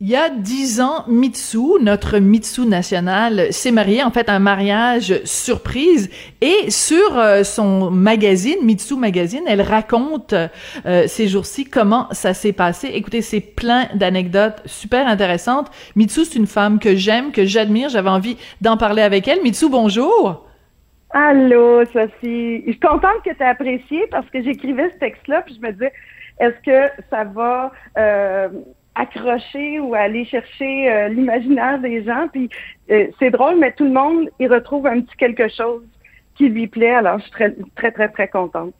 Il y a dix ans, Mitsu, notre Mitsu national, s'est marié, en fait, un mariage surprise. Et sur euh, son magazine, Mitsu Magazine, elle raconte euh, ces jours-ci comment ça s'est passé. Écoutez, c'est plein d'anecdotes super intéressantes. Mitsu, c'est une femme que j'aime, que j'admire. J'avais envie d'en parler avec elle. Mitsu, bonjour. Allô, Sophie. Je suis contente que tu aies apprécié parce que j'écrivais ce texte-là, puis je me disais, est-ce que ça va... Euh, accrocher ou aller chercher euh, l'imaginaire des gens. Puis euh, c'est drôle, mais tout le monde y retrouve un petit quelque chose qui lui plaît. Alors je suis très très très très contente.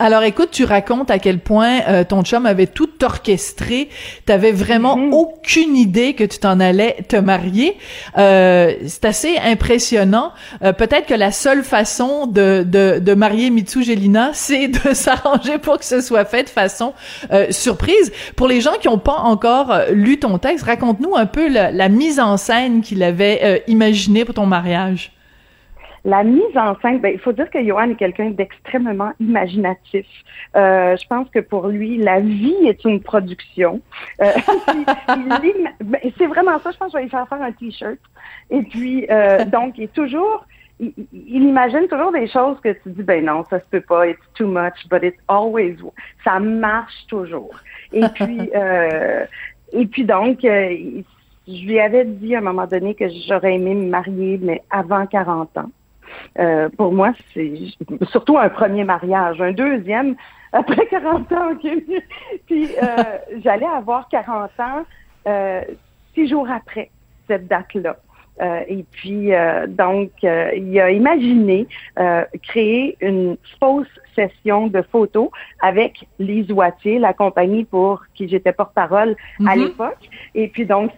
Alors écoute, tu racontes à quel point euh, ton chum avait tout orchestré. T'avais vraiment mhm. aucune idée que tu t'en allais te marier. Euh, c'est assez impressionnant. Euh, peut-être que la seule façon de, de, de marier Mitsu Gelina, c'est de s'arranger pour que ce soit fait de façon surprise. Pour les gens qui n'ont pas encore lu ton texte, raconte-nous un peu la, la mise en scène qu'il avait imaginée pour ton mariage. La mise en scène, ben, il faut dire que Johan est quelqu'un d'extrêmement imaginatif. Euh, je pense que pour lui, la vie est une production. Euh, ben, c'est vraiment ça. Je pense que je vais lui faire faire un t-shirt. Et puis, euh, donc, il est toujours, il, imagine toujours des choses que tu dis, ben non, ça se peut pas, it's too much, but it's always, ça marche toujours. Et puis, euh, et puis donc, euh, je lui avais dit à un moment donné que j'aurais aimé me marier, mais avant 40 ans. Euh, pour moi, c'est surtout un premier mariage. Un deuxième, après 40 ans, Puis euh, j'allais avoir 40 ans euh, six jours après cette date-là. Euh, et puis, euh, donc, euh, il a imaginé créer une fausse session de photos avec Lise Wattier, la compagnie pour qui j'étais porte-parole à mhm. l'époque. Et puis, donc,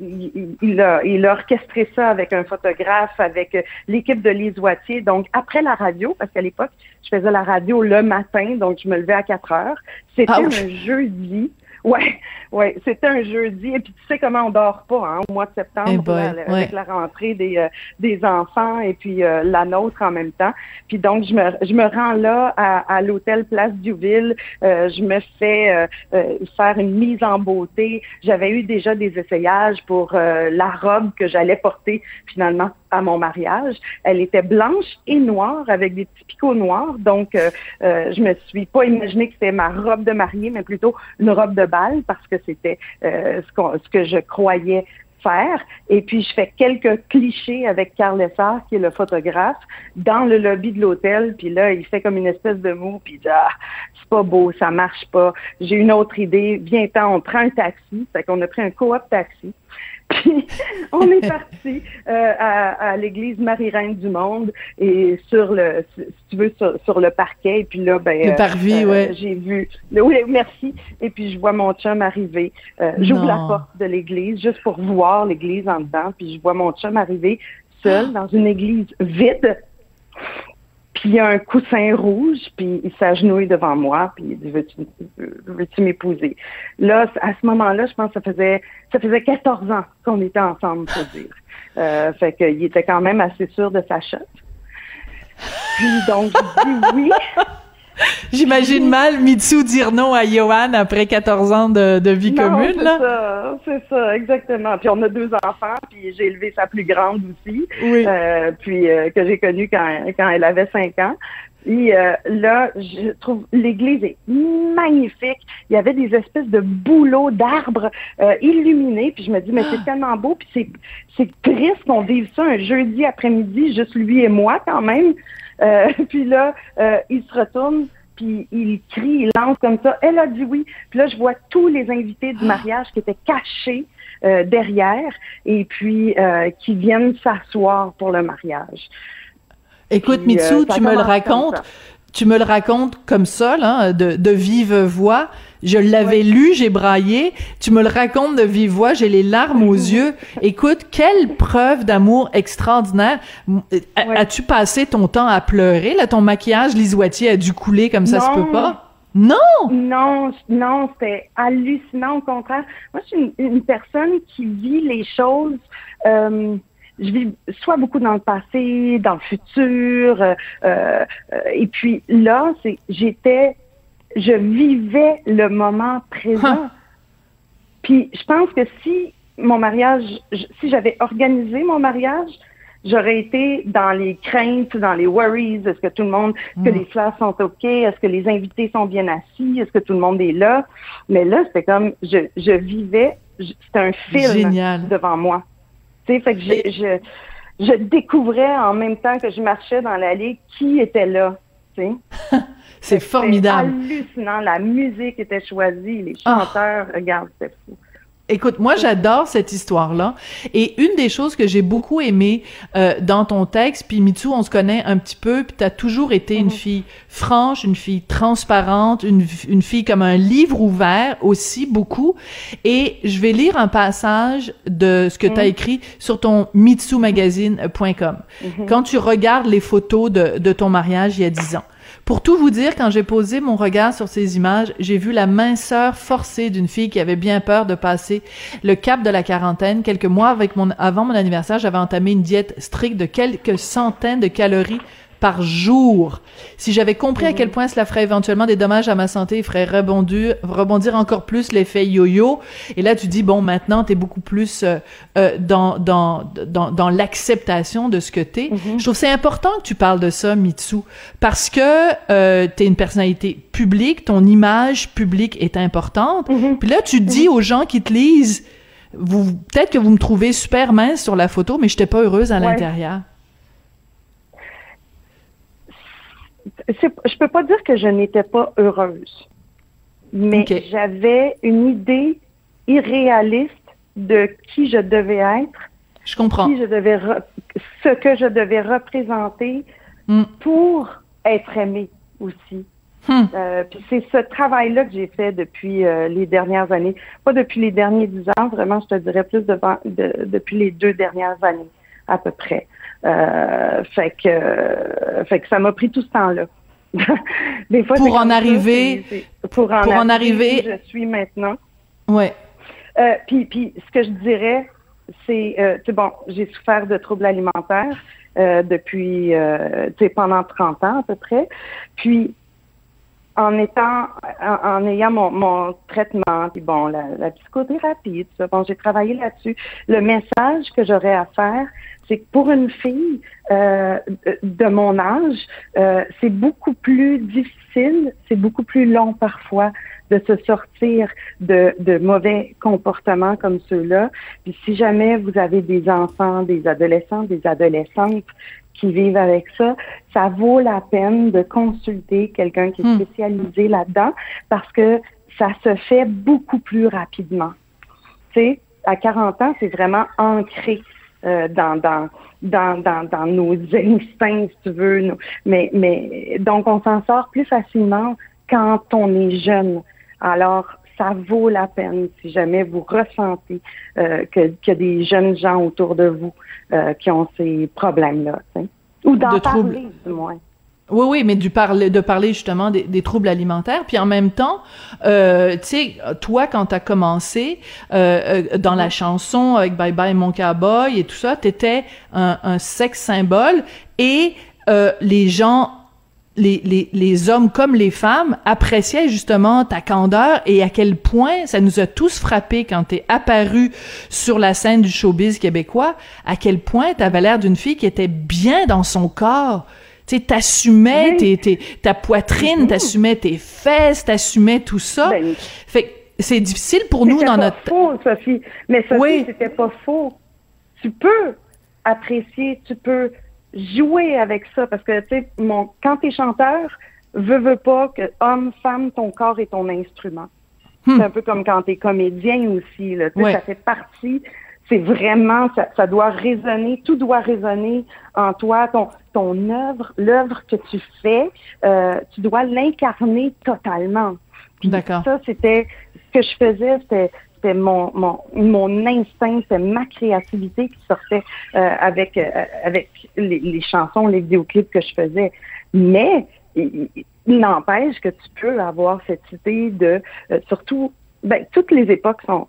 il, il, a, il a orchestré ça avec un photographe, avec l'équipe de Lise Wattier. Donc, après la radio, parce qu'à l'époque, je faisais la radio le matin, donc je me levais à 4 heures. C'était ah un jeudi. Ouais, ouais, c'était un jeudi et puis tu sais comment on dort pas hein, au mois de septembre eh avec la rentrée des euh, des enfants et puis euh, la nôtre en même temps. Puis donc je me je me rends là à, à l'hôtel Place Duville, euh, je me fais faire une mise en beauté. J'avais eu déjà des essayages pour la robe que j'allais porter finalement à mon mariage. Elle était blanche et noire avec des petits picots noirs. Donc, euh, euh, je me suis pas imaginé que c'était ma robe de mariée, mais plutôt une robe de parce que c'était euh, ce, que je croyais faire. Et puis, je fais quelques clichés avec Carl Lessard, qui est le photographe, dans le lobby de l'hôtel. Puis là, il fait comme une espèce de mot, puis il dit, ah, c'est pas beau, ça marche pas. J'ai une autre idée. Viens-t'en, on prend un taxi. Fait qu'on a pris un coop taxi. Puis on est parti euh, à, l'église Marie-Reine du Monde et sur le, si tu veux, sur, le parquet. Et puis là, ben, le parvis, euh, ouais. j'ai vu. Oui, merci. Et puis je vois mon chum arriver. Euh, j'ouvre la porte de l'église juste pour voir l'église en dedans. Puis je vois mon chum arriver seul ah! dans une église vide. Puis il y a un coussin rouge, puis il s'agenouille devant moi, puis il dit Veux-tu m'épouser? Là, à ce moment-là, je pense que ça faisait ça faisait 14 ans qu'on était ensemble, pour dire. Euh, fait qu'il était quand même assez sûr de sa chute. Puis donc, je dis oui. J'imagine mal Mitsu dire non à Johan après 14 ans de, de vie commune. C'est ça, c'est ça, exactement. Puis on a deux enfants, puis j'ai élevé sa plus grande aussi, oui. euh, puis euh, que j'ai connue quand, quand elle avait 5 ans. Et euh, là, je trouve l'église est magnifique. Il y avait des espèces de bouleaux d'arbres euh, illuminés. Puis je me dis, mais c'est ah! tellement beau. Puis c'est, c'est triste qu'on vive ça un jeudi après-midi, juste lui et moi quand même. Euh, puis là, euh, il se retourne, puis il crie, il lance comme ça. Elle a dit oui. Puis là, je vois tous les invités du mariage qui étaient cachés euh, derrière et puis qui viennent s'asseoir pour le mariage. Écoute, Mitsu, tu me le racontes. Tu me le racontes comme ça, là, de, de vive voix. Je l'avais lu, j'ai braillé. Tu me le racontes de vive voix, j'ai les larmes aux yeux. Écoute, quelle preuve d'amour extraordinaire. Euh, as-tu passé ton temps à pleurer? Là, ton maquillage lisoitier a dû couler comme ça se peut pas? Non! Non, non, c'était hallucinant. Au contraire, moi, je suis une, personne qui vit les choses. Euh, je vis soit beaucoup dans le passé, dans le futur, euh, euh, et puis là, c'est j'étais, je vivais le moment présent. Puis je pense que si mon mariage, si j'avais organisé mon mariage, j'aurais été dans les craintes, dans les worries. Est-ce que tout le monde, est-ce que hmm. les fleurs sont OK? Est-ce que les invités sont bien assis? Est-ce que tout le monde est là? Mais là, c'était comme, je, je vivais, c'était un film devant moi. Tu sais, fait que je, je, je, découvrais en même temps que je marchais dans l'allée qui était là. C'est formidable. hallucinant. La musique était choisie, les ah. chanteurs, regarde, c'était fou. Écoute, moi j'adore cette histoire-là. Et une des choses que j'ai beaucoup aimé euh, dans ton texte, puis Mitsu, on se connaît un petit peu, puis t'as toujours été une mhm. fille franche, une fille transparente, une, une fille comme un livre ouvert aussi beaucoup. Et je vais lire un passage de ce que tu as mhm. écrit sur ton mitsumagazine.com. Mhm. Quand tu regardes les photos de, de ton mariage il y a dix ans, pour tout vous dire, quand j'ai posé mon regard sur ces images, j'ai vu la minceur forcée d'une fille qui avait bien peur de passer le cap de la quarantaine. Quelques mois avant mon anniversaire, j'avais entamé une diète stricte de quelques centaines de calories par jour. Si j'avais compris à quel point cela ferait éventuellement des dommages à ma santé, il ferait rebondir, rebondir encore plus l'effet yo-yo. Et là, tu dis, bon, maintenant, tu es beaucoup plus euh, euh, dans, dans, dans, dans l'acceptation de ce que tu es. Mm-hmm. Je trouve c'est important que tu parles de ça, Mitsu, parce que euh, tu es une personnalité publique, ton image publique est importante. Mm-hmm. Puis là, tu dis aux gens qui te lisent, vous peut-être que vous me trouvez super mince sur la photo, mais je n'étais pas heureuse à l'intérieur. Je peux pas dire que je n'étais pas heureuse, mais j'avais une idée irréaliste de qui je devais être. Je comprends. Qui je devais ce que je devais représenter hmm. pour être aimée aussi. Hmm. Euh, puis c'est ce travail-là que j'ai fait depuis euh, les dernières années. Pas depuis les derniers dix ans, vraiment, je te dirais plus de, depuis les deux dernières années, à peu près. Euh, fait que, fait que ça m'a pris tout ce temps-là. Des fois, pour en arriver, pour en, arriver, je suis maintenant. Ouais. Euh, puis, puis, ce que je dirais, c'est, euh, bon, j'ai souffert de troubles alimentaires euh, depuis, euh, tu sais, pendant 30 ans à peu près. Puis, en étant, en, ayant mon, mon, traitement, puis bon, la, la psychothérapie, tout ça, bon, j'ai travaillé là-dessus. Le message que j'aurais à faire, c'est que pour une fille euh, de mon âge, euh, c'est beaucoup plus difficile, c'est beaucoup plus long parfois de se sortir de, de mauvais comportements comme ceux-là. Puis si jamais vous avez des enfants, des adolescents, des adolescentes qui vivent avec ça, ça vaut la peine de consulter quelqu'un qui est hmm. spécialisé là-dedans parce que ça se fait beaucoup plus rapidement. Tu sais, à 40 ans, c'est vraiment ancré euh, dans, dans, dans, dans, dans, nos instincts, si tu veux. mais, mais donc, on s'en sort plus facilement quand on est jeune. Alors, ça vaut la peine si jamais vous ressentez euh, qu'il y a des jeunes gens autour de vous euh, qui ont ces problèmes-là. Ou d'en parler, du moins. Oui, oui, mais du parler, de parler justement des, troubles alimentaires. Puis en même temps, euh, tu sais, toi, quand t'as commencé euh, euh, dans la chanson avec Bye Bye Mon Cowboy et tout ça, t'étais un, un sexe symbole et les gens les, les, les, hommes comme les femmes appréciaient justement ta candeur et à quel point ça nous a tous frappé quand t'es apparu sur la scène du showbiz québécois, à quel point t'avais l'air d'une fille qui était bien dans son corps, tu t'assumais ta poitrine, t'assumais tes fesses, t'assumais tout ça. Ben, fait c'est difficile pour nous dans notre... C'était faux, Sophie. Mais Sophie, c'était pas faux. Tu peux apprécier, tu peux jouer avec ça parce que, tu sais, mon, quand t'es chanteur, veux, veux pas que homme, femme, ton corps est ton instrument. Hmm. C'est un peu comme quand t'es comédien aussi, là. Ça fait partie c'est vraiment, ça, ça, doit résonner, tout doit résonner en toi, ton, ton œuvre, l'œuvre que tu fais, euh, tu dois l'incarner totalement. D'accord. Ça, c'était ce que je faisais, c'était c'était mon, mon, mon instinct, c'était ma créativité qui sortait euh, avec, euh, avec les, les, chansons, les vidéoclips que je faisais. Mais il, n'empêche que tu peux avoir cette idée de, euh, surtout, ben, toutes les époques sont,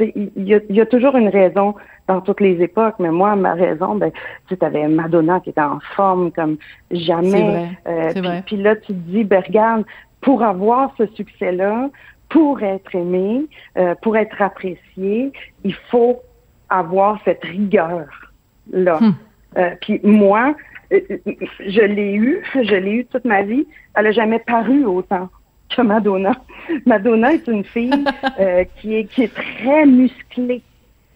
il y, a, y, a, toujours une raison dans toutes les époques, mais moi, ma raison, ben, tu avais Madonna qui était en forme comme jamais. C'est. Puis là, tu te dis, ben, regarde, pour avoir ce succès-là, pour être aimé, euh, pour être apprécié, il faut avoir cette rigueur là. Hmm. Euh, puis moi, euh, je l'ai eu, je l'ai eu toute ma vie. Elle n'a jamais paru autant que Madonna. Madonna est une fille euh, qui est qui est très musclée.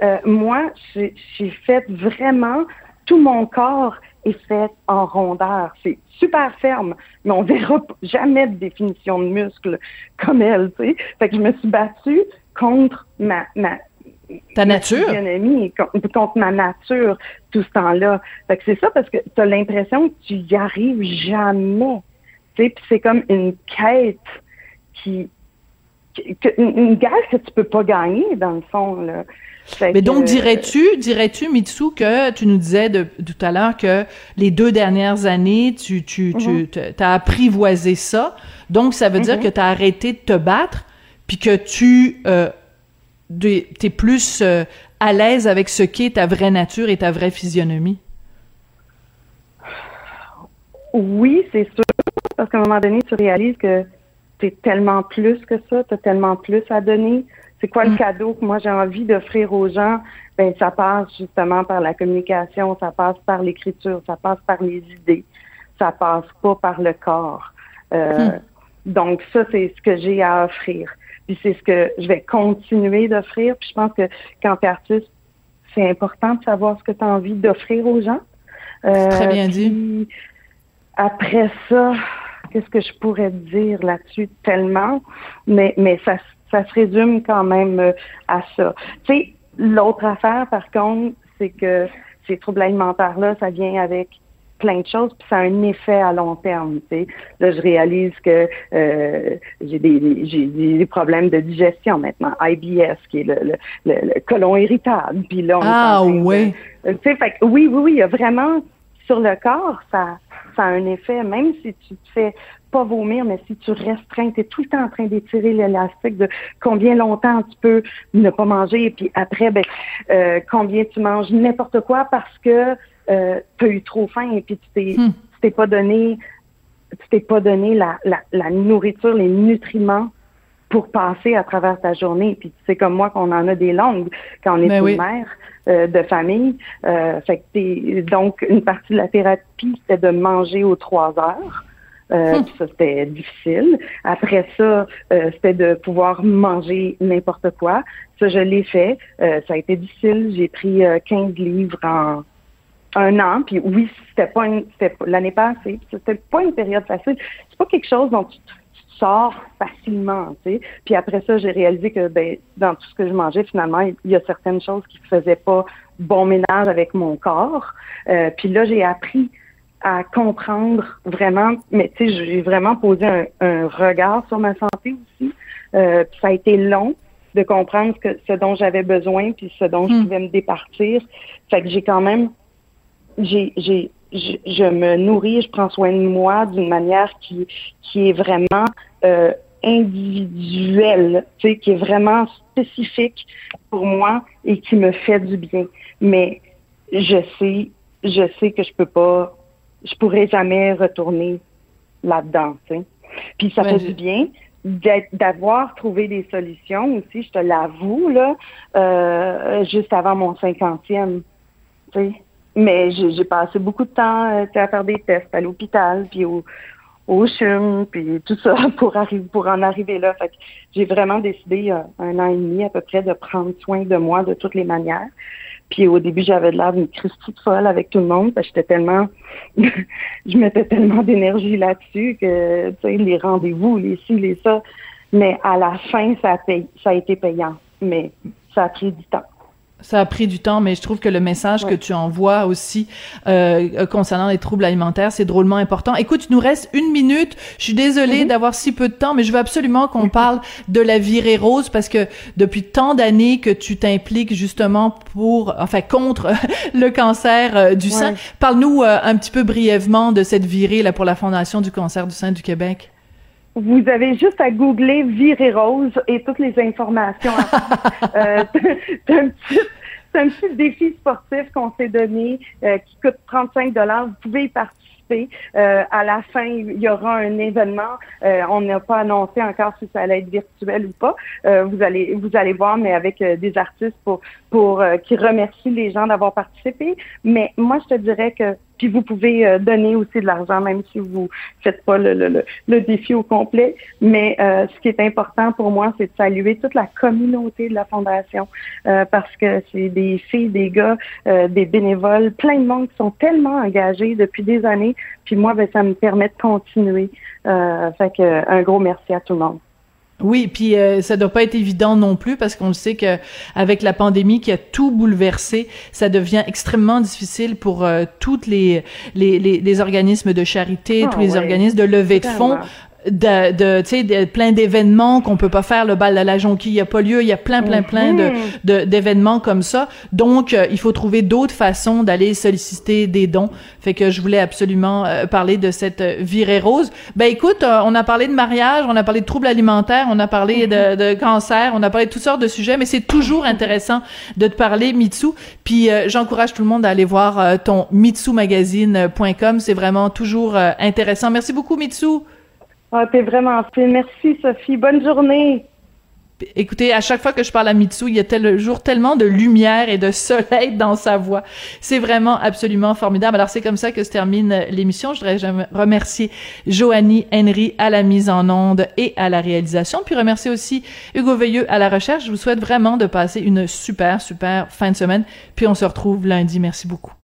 Euh, moi, j'ai fait vraiment tout mon corps est fait en rondeur. C'est super ferme, mais on verra jamais de définition de muscle comme elle, tu sais. Fait que je me suis battue contre ma, ma ta nature, contre, contre ma nature tout ce temps-là. Fait que c'est ça parce que tu as l'impression que tu y arrives jamais. Tu sais, c'est comme une quête qui, une guerre que tu peux pas gagner dans le fond là. Mais donc, dirais-tu, dirais-tu, Mitsu, que tu nous disais de, tout à l'heure que les deux dernières années, tu, tu, tu mm-hmm. as apprivoisé ça. Donc, ça veut dire mm-hmm. que tu as arrêté de te battre, puis que tu euh, es plus euh, à l'aise avec ce qu'est ta vraie nature et ta vraie physionomie? Oui, c'est sûr. Parce qu'à un moment donné, tu réalises que tu es tellement plus que ça, tu as tellement plus à donner. C'est quoi le mm. cadeau que moi j'ai envie d'offrir aux gens? Ben, ça passe justement par la communication, ça passe par l'écriture, ça passe par les idées, ça passe pas par le corps. Euh, mm. Donc ça, c'est ce que j'ai à offrir. Puis c'est ce que je vais continuer d'offrir. Puis je pense que quand tu es artiste, c'est important de savoir ce que tu as envie d'offrir aux gens. Euh, très bien dit. Après ça, qu'est-ce que je pourrais dire là-dessus tellement, mais mais ça ça se résume quand même euh, à ça. Tu sais, l'autre affaire, par contre, c'est que ces troubles alimentaires-là, ça vient avec plein de choses, puis ça a un effet à long terme. Tu sais. Là, je réalise que euh, j'ai des, j'ai des problèmes de digestion maintenant, IBS, qui est le, le, le, colon irritable. Puis là, on ah sais, fait oui, oui, oui, il y a vraiment sur le corps, ça, ça a un effet, même si tu te fais pas vomir, mais si tu restreins, tu es tout le temps en train d'étirer l'élastique de combien longtemps tu peux ne pas manger, et puis après, ben, euh, combien tu manges n'importe quoi parce que euh, tu as eu trop faim et puis tu t'es hmm. t'es pas donné tu t'es pas donné la, la, la, nourriture, les nutriments pour passer à travers ta journée. Puis c'est comme moi qu'on en a des longues quand on est ben une mère euh, de famille. Euh, fait que donc une partie de la thérapie c'était de manger aux trois heures. Euh, hum. Ça, c'était difficile. Après ça, euh, c'était de pouvoir manger n'importe quoi. Ça, je l'ai fait. Euh, ça a été difficile. J'ai pris 15 livres en un an. Puis oui, c'était pas une, c'était l'année passée. C'était pas une période facile. C'est pas quelque chose dont tu, sors facilement, tu sais. Puis après ça, j'ai réalisé que ben, dans tout ce que je mangeais, finalement, il y a certaines choses qui faisaient pas bon ménage avec mon corps. puis là, j'ai appris à comprendre vraiment, mais tu sais, j'ai vraiment posé un, regard sur ma santé aussi. Euh, ça a été long de comprendre que, ce dont j'avais besoin puis ce dont je hmm. pouvais me départir. Fait que j'ai quand même, j'ai, je, me nourris, je prends soin de moi d'une manière qui, qui est vraiment euh, individuelle, tu sais, qui est vraiment spécifique pour moi et qui me fait du bien. Mais je sais, je sais que je peux pas je pourrais jamais retourner là-dedans. Tu sais. Puis ça fait du bien d'avoir trouvé des solutions aussi, je te l'avoue, là, euh, juste avant mon cinquantième. Tu sais. Mais j'ai passé beaucoup de temps euh, à faire des tests à l'hôpital, puis au, au CHUM, puis tout ça pour arriver pour en arriver là. Fait j'ai vraiment décidé euh, un an et demi à peu près de prendre soin de moi de toutes les manières. Puis au début, j'avais de l'air d'une Christie folle avec tout le monde parce que j'étais tellement, je mettais tellement d'énergie là-dessus que, tu sais, les rendez-vous, les ci, les ça. Mais à la fin, ça a, ça a été payant. Mais ça a pris du temps. Ça a pris du temps, mais je trouve que le message que tu envoies aussi euh, euh, concernant les troubles alimentaires, c'est drôlement important. Écoute, il nous reste une minute. Je suis désolée mm-hmm. d'avoir si peu de temps, mais je veux absolument qu'on parle de la virée rose parce que depuis tant d'années que tu t'impliques justement pour, enfin, contre le cancer euh, du sein. Parle-nous un petit peu brièvement de cette virée là pour la Fondation du cancer du sein du Québec. Vous avez juste à googler Virée Rose et toutes les informations. euh, c'est un petit un petit défi sportif qu'on s'est donné euh, qui coûte 35 dollars. Vous pouvez y participer. Euh, à la fin, il y aura un événement. Euh, on n'a pas annoncé encore si ça allait être virtuel ou pas. vous allez vous allez voir, mais avec des artistes pour pour qui remercient les gens d'avoir participé. Mais moi, je te dirais que puis vous pouvez euh, donner aussi de l'argent, même si vous faites pas le, le, le défi au complet. Mais euh, ce qui est important pour moi, c'est de saluer toute la communauté de la Fondation euh, parce que c'est des filles, des gars, des bénévoles, plein de monde qui sont tellement engagés depuis des années. Puis moi, ben, ça me permet de continuer. fait que un gros merci à tout le monde. Oui, puis euh, ça doit pas être évident non plus parce qu'on le sait que avec la pandémie qui a tout bouleversé, ça devient extrêmement difficile pour euh, toutes les les, les, organismes de charité, ah tous les organismes de levée de fonds de, de tu sais plein d'événements qu'on peut pas faire. Le bal de la jonquille il y a pas lieu. Il y a plein plein plein de mhm. d'événements comme ça. Donc euh, il faut trouver d'autres façons d'aller solliciter des dons. Fait que je voulais absolument euh, parler de cette euh, virée rose. Ben écoute on a parlé de mariage on a parlé de troubles alimentaires on a parlé de, mhm. de, cancer on a parlé de toutes sortes de sujets mais c'est toujours intéressant de te parler Mitsu. Puis j'encourage tout le monde à aller voir ton mitsumagazine.com c'est vraiment toujours intéressant. Merci beaucoup Mitsu ah, t'es vraiment fine. Merci, Sophie. Bonne journée. Écoutez, à chaque fois que je parle à Mitsu, il y a toujours tellement de lumière et de soleil dans sa voix. C'est vraiment absolument formidable. Alors, c'est comme ça que se termine l'émission. Je voudrais remercier Joanie Henry à la mise en onde et à la réalisation, puis remercier aussi Hugo Veilleux à la recherche. Je vous souhaite vraiment de passer une super, super fin de semaine, puis on se retrouve lundi. Merci beaucoup.